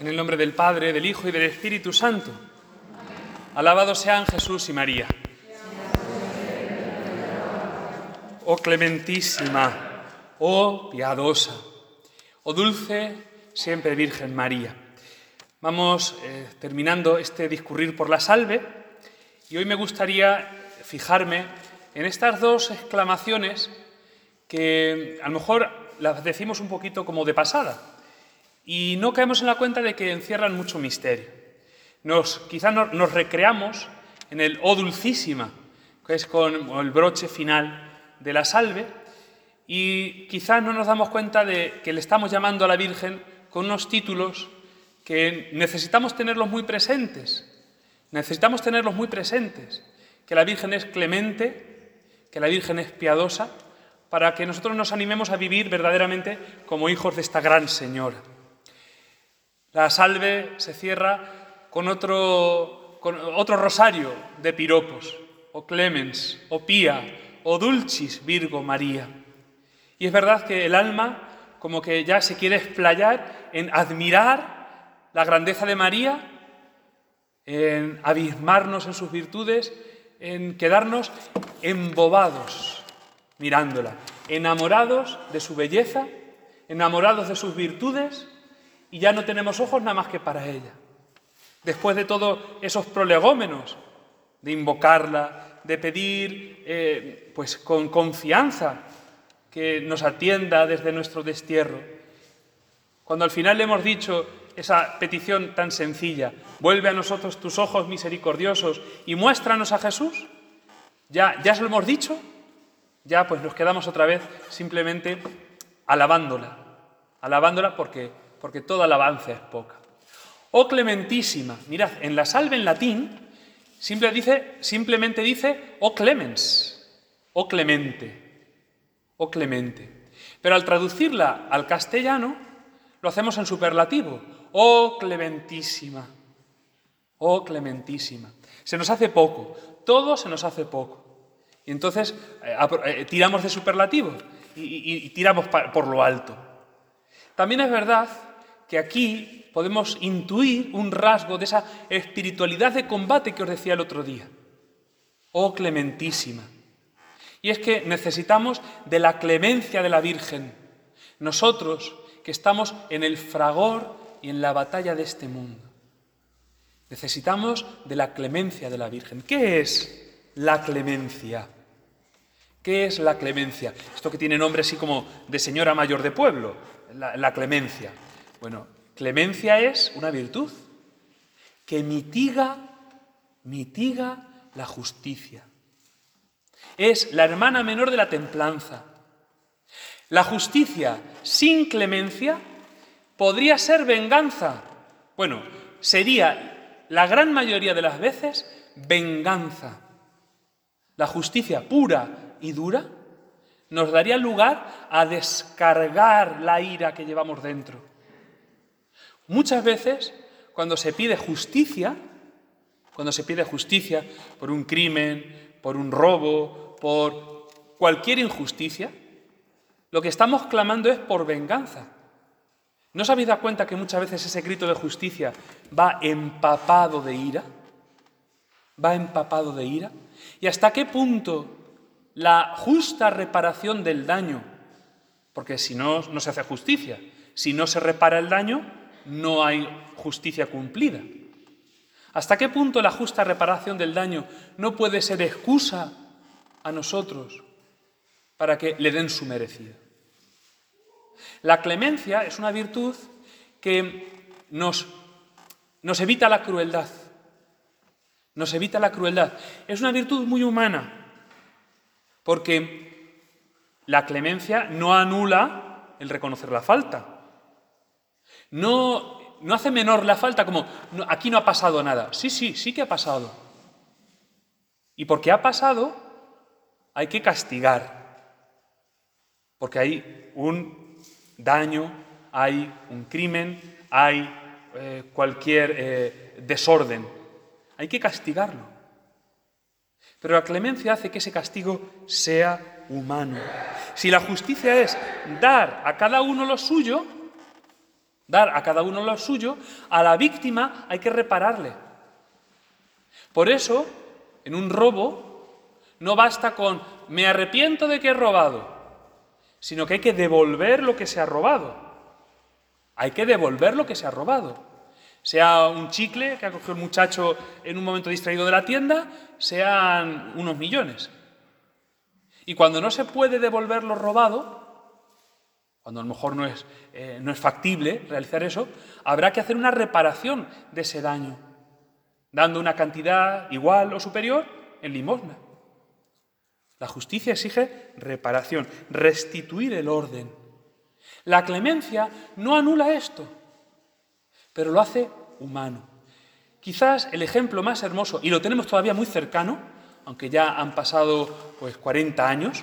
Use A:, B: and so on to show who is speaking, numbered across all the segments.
A: En el nombre del Padre, del Hijo y del Espíritu Santo. Alabados sean Jesús y María. Oh clementísima, oh piadosa, oh dulce siempre Virgen María. Vamos eh, terminando este discurrir por la salve y hoy me gustaría fijarme en estas dos exclamaciones que a lo mejor las decimos un poquito como de pasada y no caemos en la cuenta de que encierran mucho misterio. Nos, quizás nos, recreamos en el O Dulcísima, que es con el broche final de la salve, y quizás no nos damos cuenta de que le estamos llamando a la Virgen con unos títulos que necesitamos tenerlos muy presentes. Necesitamos tenerlos muy presentes. Que la Virgen es clemente, que la Virgen es piadosa, para que nosotros nos animemos a vivir verdaderamente como hijos de esta gran Señora. La salve se cierra con otro, con otro rosario de piropos, o clemens, o pía, o dulcis Virgo María. Y es verdad que el alma como que ya se quiere explayar en admirar la grandeza de María, en abismarnos en sus virtudes, en quedarnos embobados mirándola, enamorados de su belleza, enamorados de sus virtudes y ya no tenemos ojos nada más que para ella. Después de todos esos prolegómenos, de invocarla, de pedir eh, pues con confianza que nos atienda desde nuestro destierro, cuando al final le hemos dicho esa petición tan sencilla, vuelve a nosotros tus ojos misericordiosos y muéstranos a Jesús, ya, ya se lo hemos dicho, ya pues nos quedamos otra vez simplemente alabándola, alabándola porque, porque toda alabanza es poca. Oh clementísima, mirad, en la salve en latín simplemente dice oh clemens, oh clemente, oh clemente. Pero al traducirla al castellano lo hacemos en superlativo, oh clementísima, oh clementísima. Se nos hace poco, todo se nos hace poco. Y entonces eh, eh, tiramos de superlativo y, tiramos por lo alto. También es verdad que aquí podemos intuir un rasgo de esa espiritualidad de combate que os decía el otro día. Oh clementísima. Y es que necesitamos de la clemencia de la Virgen. Nosotros que estamos en el fragor y en la batalla de este mundo. Necesitamos de la clemencia de la Virgen. ¿Qué es la clemencia? ¿Qué es la clemencia? Esto que tiene nombre así como de señora mayor de pueblo, la, clemencia. Bueno, clemencia es una virtud que mitiga, mitiga la justicia. Es la hermana menor de la templanza. La justicia sin clemencia podría ser venganza. Bueno, sería la gran mayoría de las veces venganza. La justicia pura y dura nos daría lugar a descargar la ira que llevamos dentro. Muchas veces, cuando se pide justicia, cuando se pide justicia por un crimen, por un robo, por cualquier injusticia, lo que estamos clamando es por venganza. ¿No os habéis dado cuenta que muchas veces ese grito de justicia va empapado de ira? Va empapado de ira. ¿Y hasta qué punto la justa reparación del daño, porque si no, no se hace justicia. Si no se repara el daño, no hay justicia cumplida. ¿Hasta qué punto la justa reparación del daño no puede ser excusa a nosotros para que le den su merecido? La clemencia es una virtud que nos, nos evita la crueldad. Nos evita la crueldad. Es una virtud muy humana porque la clemencia no anula el reconocer la falta. No, no hace menor la falta como aquí no ha pasado nada. Sí, sí, sí que ha pasado. Y porque ha pasado, hay que castigar. Porque hay un daño, hay un crimen, hay eh, cualquier eh, desorden. Hay que castigarlo. Pero la clemencia hace que ese castigo sea humano. Si la justicia es dar a cada uno lo suyo, dar a cada uno lo suyo, a la víctima hay que repararle. Por eso, en un robo, no basta con me arrepiento de que he robado, sino que hay que devolver lo que se ha robado. Hay que devolver lo que se ha robado. Sea un chicle que ha cogido el muchacho en un momento distraído de la tienda, sean unos millones. Y cuando no se puede devolver lo robado, cuando a lo mejor no es, eh, no es factible realizar eso, habrá que hacer una reparación de ese daño, dando una cantidad igual o superior en limosna. La justicia exige reparación, restituir el orden. La clemencia no anula esto, pero lo hace humano. Quizás el ejemplo más hermoso, y lo tenemos todavía muy cercano, aunque ya han pasado pues 40 años,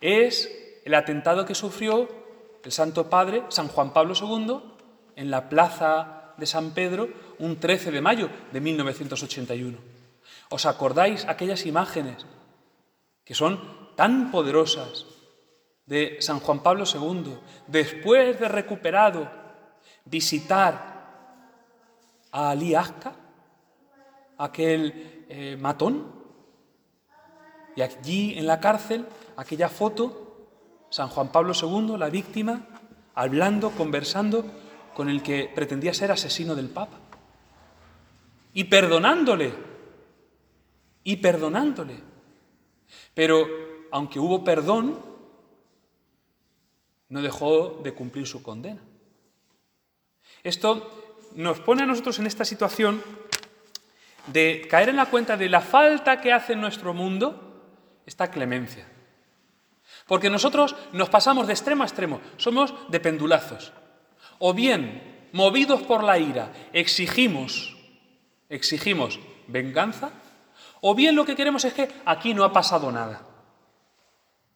A: es el atentado que sufrió el Santo Padre, San Juan Pablo II, en la plaza de San Pedro un 13 de mayo de 1981. ¿Os acordáis aquellas imágenes que son tan poderosas de San Juan Pablo II, después de recuperado, visitar a Ali Azca, aquel eh, matón, y allí en la cárcel, aquella foto San Juan Pablo II, la víctima, hablando, conversando con el que pretendía ser asesino del Papa. Y perdonándole, y perdonándole. Pero aunque hubo perdón, no dejó de cumplir su condena. Esto nos pone a nosotros en esta situación de caer en la cuenta de la falta que hace en nuestro mundo esta clemencia. Porque nosotros nos pasamos de extremo a extremo, somos de pendulazos. O bien, movidos por la ira, exigimos, exigimos venganza, o bien lo que queremos es que aquí no ha pasado nada.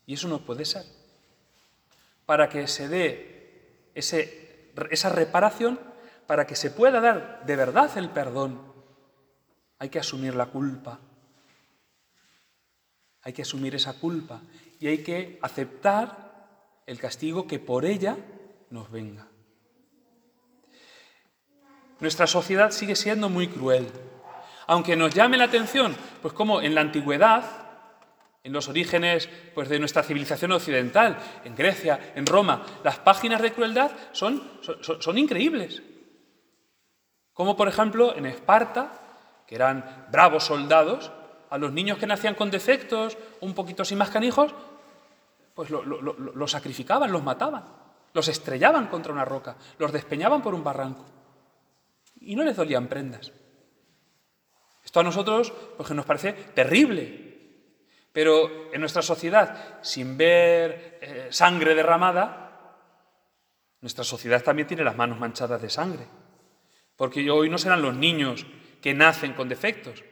A: Y eso no puede ser. Para que se dé esa reparación, para que se pueda dar de verdad el perdón, hay que asumir la culpa. Hay que asumir esa culpa y hay que aceptar el castigo que por ella nos venga. Nuestra sociedad sigue siendo muy cruel. Aunque nos llame la atención, pues como en la antigüedad, en los orígenes pues, de nuestra civilización occidental, en Grecia, en Roma, las páginas de crueldad son, son, son increíbles. Como por ejemplo en Esparta, que eran bravos soldados, a los niños que nacían con defectos, un poquito sin más canijos, pues los sacrificaban, los mataban, los estrellaban contra una roca, los despeñaban por un barranco. Y no les dolían prendas. Esto a nosotros pues, nos parece terrible. Pero en nuestra sociedad, sin ver eh, sangre derramada, nuestra sociedad también tiene las manos manchadas de sangre. Porque hoy no serán los niños que nacen con defectos,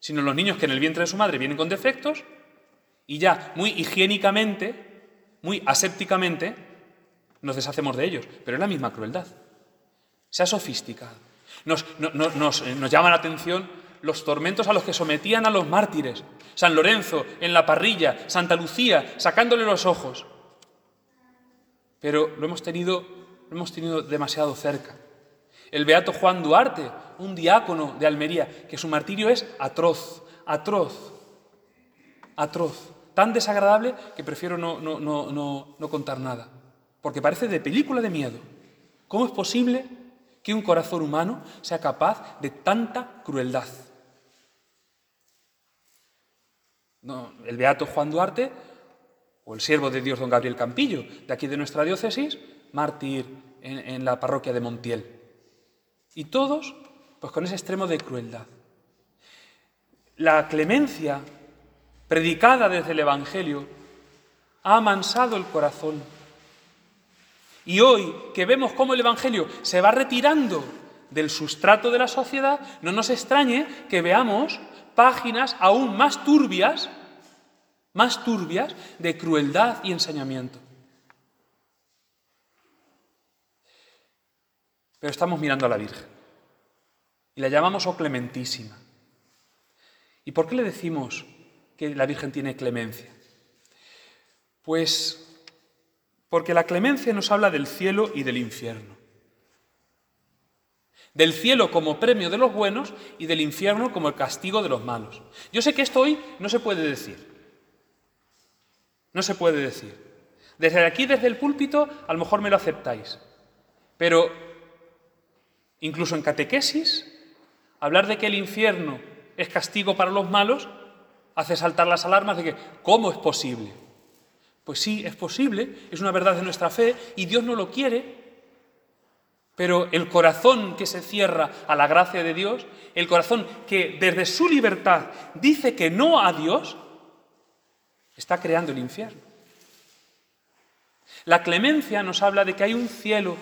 A: sino los niños que en el vientre de su madre vienen con defectos y ya muy higiénicamente, muy asépticamente, nos deshacemos de ellos. Pero es la misma crueldad. Se ha sofisticado. Nos, nos, eh, nos llama la atención los tormentos a los que sometían a los mártires. San Lorenzo en la parrilla, Santa Lucía sacándole los ojos. Pero lo hemos tenido, lo hemos tenido demasiado cerca. El beato Juan Duarte, un diácono de Almería, que su martirio es atroz, atroz, atroz, tan desagradable que prefiero no, no, no, no contar nada, porque parece de película de miedo. ¿Cómo es posible que un corazón humano sea capaz de tanta crueldad? No, el beato Juan Duarte o el siervo de Dios don Gabriel Campillo, de aquí de nuestra diócesis, mártir en, en la parroquia de Montiel. Y todos, pues con ese extremo de crueldad. La clemencia predicada desde el Evangelio ha amansado el corazón. Y hoy que vemos cómo el Evangelio se va retirando del sustrato de la sociedad, no nos extrañe que veamos páginas aún más turbias, más turbias de crueldad y ensañamiento. Pero estamos mirando a la Virgen y la llamamos oh clementísima. ¿Y por qué le decimos que la Virgen tiene clemencia? Pues porque la clemencia nos habla del cielo y del infierno. Del cielo como premio de los buenos y del infierno como el castigo de los malos. Yo sé que esto hoy no se puede decir. No se puede decir. Desde aquí, desde el púlpito, a lo mejor me lo aceptáis. Pero incluso en catequesis, hablar de que el infierno es castigo para los malos hace saltar las alarmas de que, ¿cómo es posible? Pues sí, es posible, es una verdad de nuestra fe y Dios no lo quiere, pero el corazón que se cierra a la gracia de Dios, el corazón que desde su libertad dice que no a Dios, está creando el infierno. La clemencia nos habla de que hay un cielo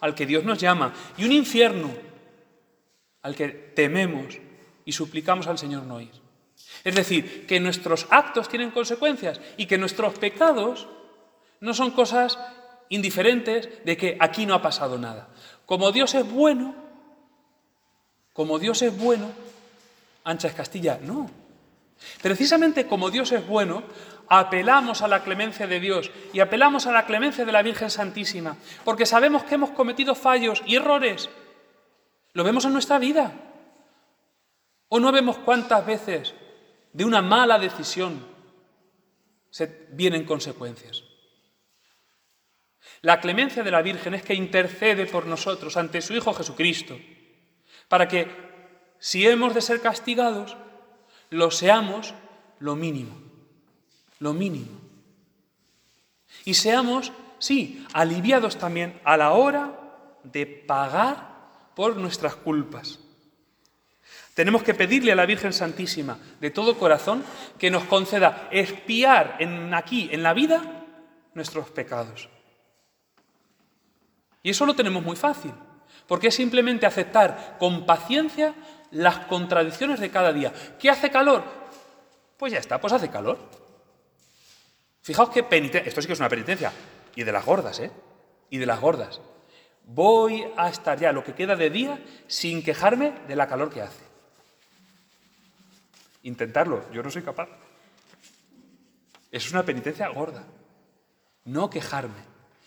A: al que Dios nos llama y un infierno al que tememos y suplicamos al Señor no ir. Es decir, que nuestros actos tienen consecuencias y que nuestros pecados no son cosas indiferentes de que aquí no ha pasado nada. Como Dios es bueno, como Dios es bueno, ancha es Castilla, no. Precisamente como Dios es bueno, apelamos a la clemencia de Dios y apelamos a la clemencia de la Virgen Santísima, porque sabemos que hemos cometido fallos y errores. Lo vemos en nuestra vida. ¿O no vemos cuántas veces de una mala decisión se vienen consecuencias? La clemencia de la Virgen es que intercede por nosotros ante su Hijo Jesucristo, para que si hemos de ser castigados, lo seamos lo mínimo, lo mínimo. Y seamos, sí, aliviados también a la hora de pagar por nuestras culpas. Tenemos que pedirle a la Virgen Santísima de todo corazón que nos conceda espiar en, aquí, en la vida, nuestros pecados. Y eso lo tenemos muy fácil, porque es simplemente aceptar con paciencia las contradicciones de cada día. ¿Qué hace calor? Pues ya está, pues hace calor. Fijaos qué penitencia, esto sí que es una penitencia, y de las gordas, ¿eh? Y de las gordas. Voy a estar ya lo que queda de día sin quejarme de la calor que hace. Intentarlo, yo no soy capaz. Es una penitencia gorda. No quejarme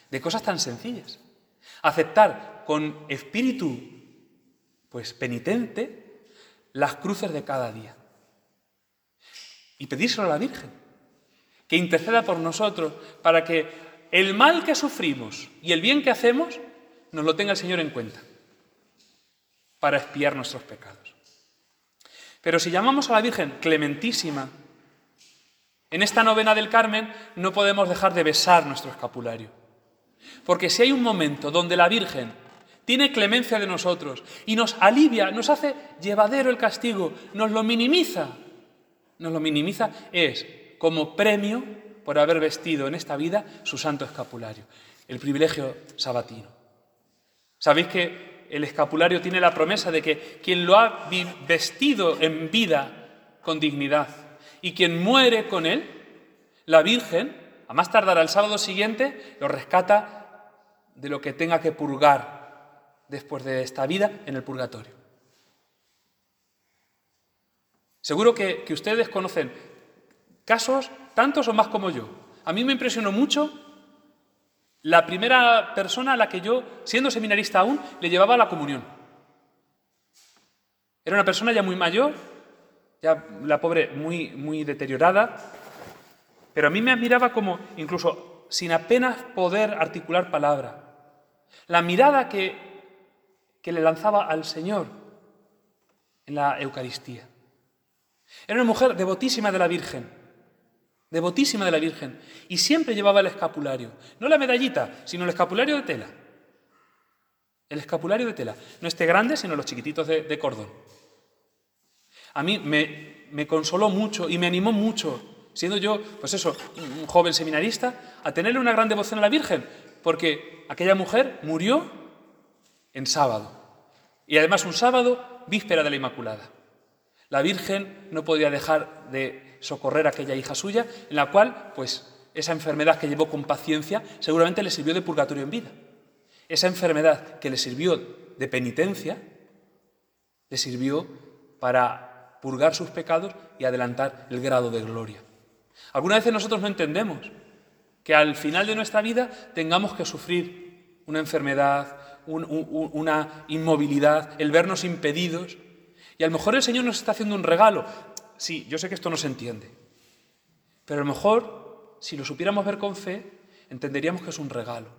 A: de cosas tan sencillas. Aceptar con espíritu pues penitente las cruces de cada día. Y pedírselo a la Virgen, que interceda por nosotros para que el mal que sufrimos y el bien que hacemos nos lo tenga el Señor en cuenta para expiar nuestros pecados. Pero si llamamos a la Virgen clementísima, en esta novena del Carmen no podemos dejar de besar nuestro escapulario. Porque si hay un momento donde la Virgen tiene clemencia de nosotros y nos alivia, nos hace llevadero el castigo, nos lo minimiza, nos lo minimiza, es como premio por haber vestido en esta vida su santo escapulario, el privilegio sabatino. Sabéis que el escapulario tiene la promesa de que quien lo ha vestido en vida con dignidad y quien muere con él, la Virgen, a más tardar al sábado siguiente, lo rescata de lo que tenga que purgar después de esta vida en el purgatorio. Seguro que, que ustedes conocen casos tantos o más como yo. A mí me impresionó mucho la primera persona a la que yo, siendo seminarista aún, le llevaba la comunión. Era una persona ya muy mayor, ya la pobre muy, muy deteriorada, pero a mí me admiraba como, incluso sin apenas poder articular palabra, la mirada que, que le lanzaba al Señor en la Eucaristía. Era una mujer devotísima de la Virgen devotísima de la Virgen, y siempre llevaba el escapulario, no la medallita, sino el escapulario de tela. El escapulario de tela, no este grande, sino los chiquititos de, cordón. A mí me, me consoló mucho y me animó mucho, siendo yo, pues eso, un joven seminarista, a tenerle una gran devoción a la Virgen, porque aquella mujer murió en sábado, y además un sábado víspera de la Inmaculada. La Virgen no podía dejar de socorrer a aquella hija suya, en la cual, pues, esa enfermedad que llevó con paciencia seguramente le sirvió de purgatorio en vida. Esa enfermedad que le sirvió de penitencia, le sirvió para purgar sus pecados y adelantar el grado de gloria. Algunas veces nosotros no entendemos que al final de nuestra vida tengamos que sufrir una enfermedad, una inmovilidad, el vernos impedidos. Y a lo mejor el Señor nos está haciendo un regalo. Sí, yo sé que esto no se entiende. Pero a lo mejor, si lo supiéramos ver con fe, entenderíamos que es un regalo.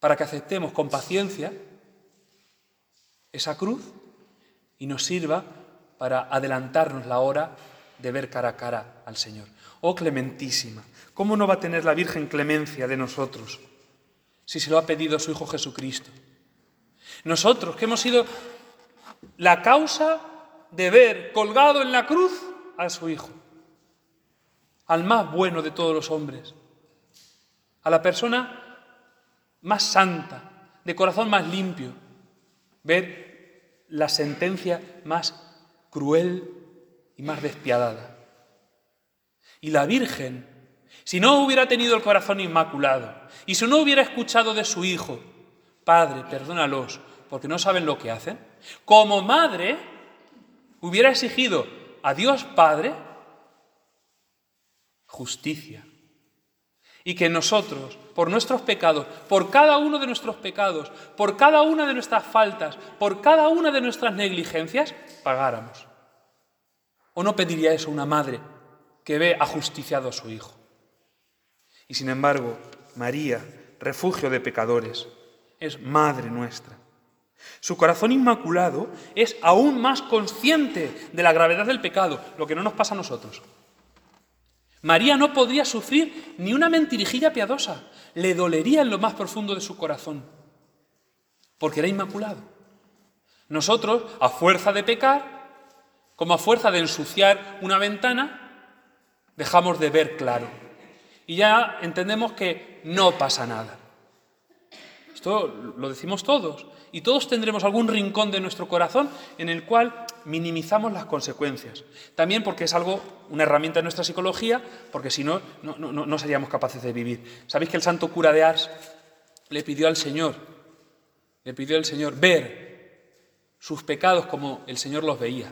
A: Para que aceptemos con paciencia esa cruz y nos sirva para adelantarnos la hora de ver cara a cara al Señor. Oh clementísima, ¿cómo no va a tener la Virgen clemencia de nosotros si se lo ha pedido su Hijo Jesucristo? Nosotros, que hemos sido la causa de ver colgado en la cruz a su Hijo, al más bueno de todos los hombres, a la persona más santa, de corazón más limpio, ver la sentencia más cruel y más despiadada. Y la Virgen, si no hubiera tenido el corazón inmaculado y si no hubiera escuchado de su Hijo, Padre, perdónalos, porque no saben lo que hacen, como madre hubiera exigido a Dios Padre justicia. Y que nosotros, por nuestros pecados, por cada uno de nuestros pecados, por cada una de nuestras faltas, por cada una de nuestras negligencias, pagáramos. ¿O no pediría eso una madre que ve ajusticiado a su hijo? Y sin embargo, María, refugio de pecadores, es madre nuestra. Su corazón inmaculado es aún más consciente de la gravedad del pecado, lo que no nos pasa a nosotros. María no podría sufrir ni una mentirijilla piadosa, le dolería en lo más profundo de su corazón, porque era inmaculado. Nosotros, a fuerza de pecar, como a fuerza de ensuciar una ventana, dejamos de ver claro. Y ya entendemos que no pasa nada. Esto lo decimos todos. Y todos tendremos algún rincón de nuestro corazón en el cual minimizamos las consecuencias. También porque es algo, una herramienta de nuestra psicología, porque si no, no, no seríamos capaces de vivir. ¿Sabéis que el santo cura de Ars le pidió al Señor, le pidió al Señor ver sus pecados como el Señor los veía?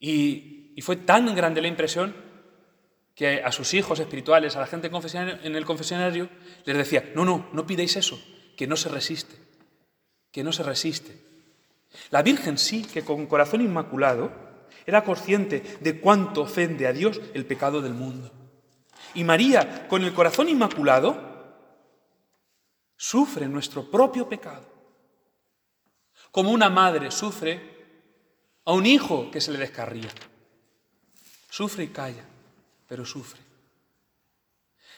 A: Y, fue tan grande la impresión que a sus hijos espirituales, a la gente en el confesionario, les decía, no, no, no pidáis eso, que no se resiste, que no se resiste. La Virgen sí, que con corazón inmaculado, era consciente de cuánto ofende a Dios el pecado del mundo. Y María, con el corazón inmaculado, sufre nuestro propio pecado. Como una madre sufre a un hijo que se le descarría. Sufre y calla, pero sufre.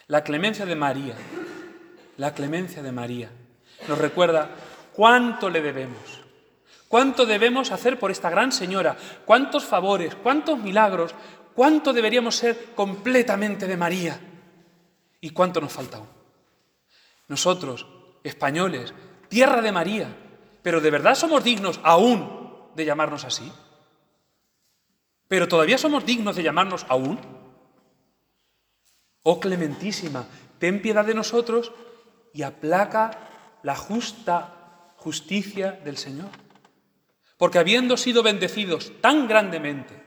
A: La clemencia de María, la clemencia de María, nos recuerda cuánto le debemos, cuánto debemos hacer por esta gran señora, cuántos favores, cuántos milagros, cuánto deberíamos ser completamente de María y cuánto nos falta aún. Nosotros, españoles, tierra de María, pero ¿de verdad somos dignos aún de llamarnos así? ¿Pero todavía somos dignos de llamarnos aún? Oh clementísima, ten piedad de nosotros y aplaca la justa justicia del Señor. Porque habiendo sido bendecidos tan grandemente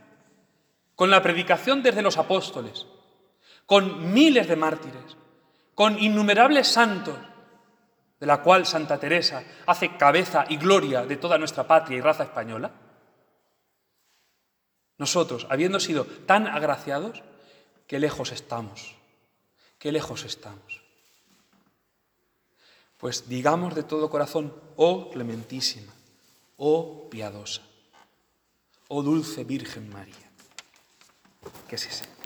A: con la predicación desde los apóstoles, con miles de mártires, con innumerables santos, de la cual Santa Teresa hace cabeza y gloria de toda nuestra patria y raza española, nosotros, habiendo sido tan agraciados, qué lejos estamos, qué lejos estamos. Pues digamos de todo corazón, oh clementísima, oh piadosa, oh dulce Virgen María, que sí sea.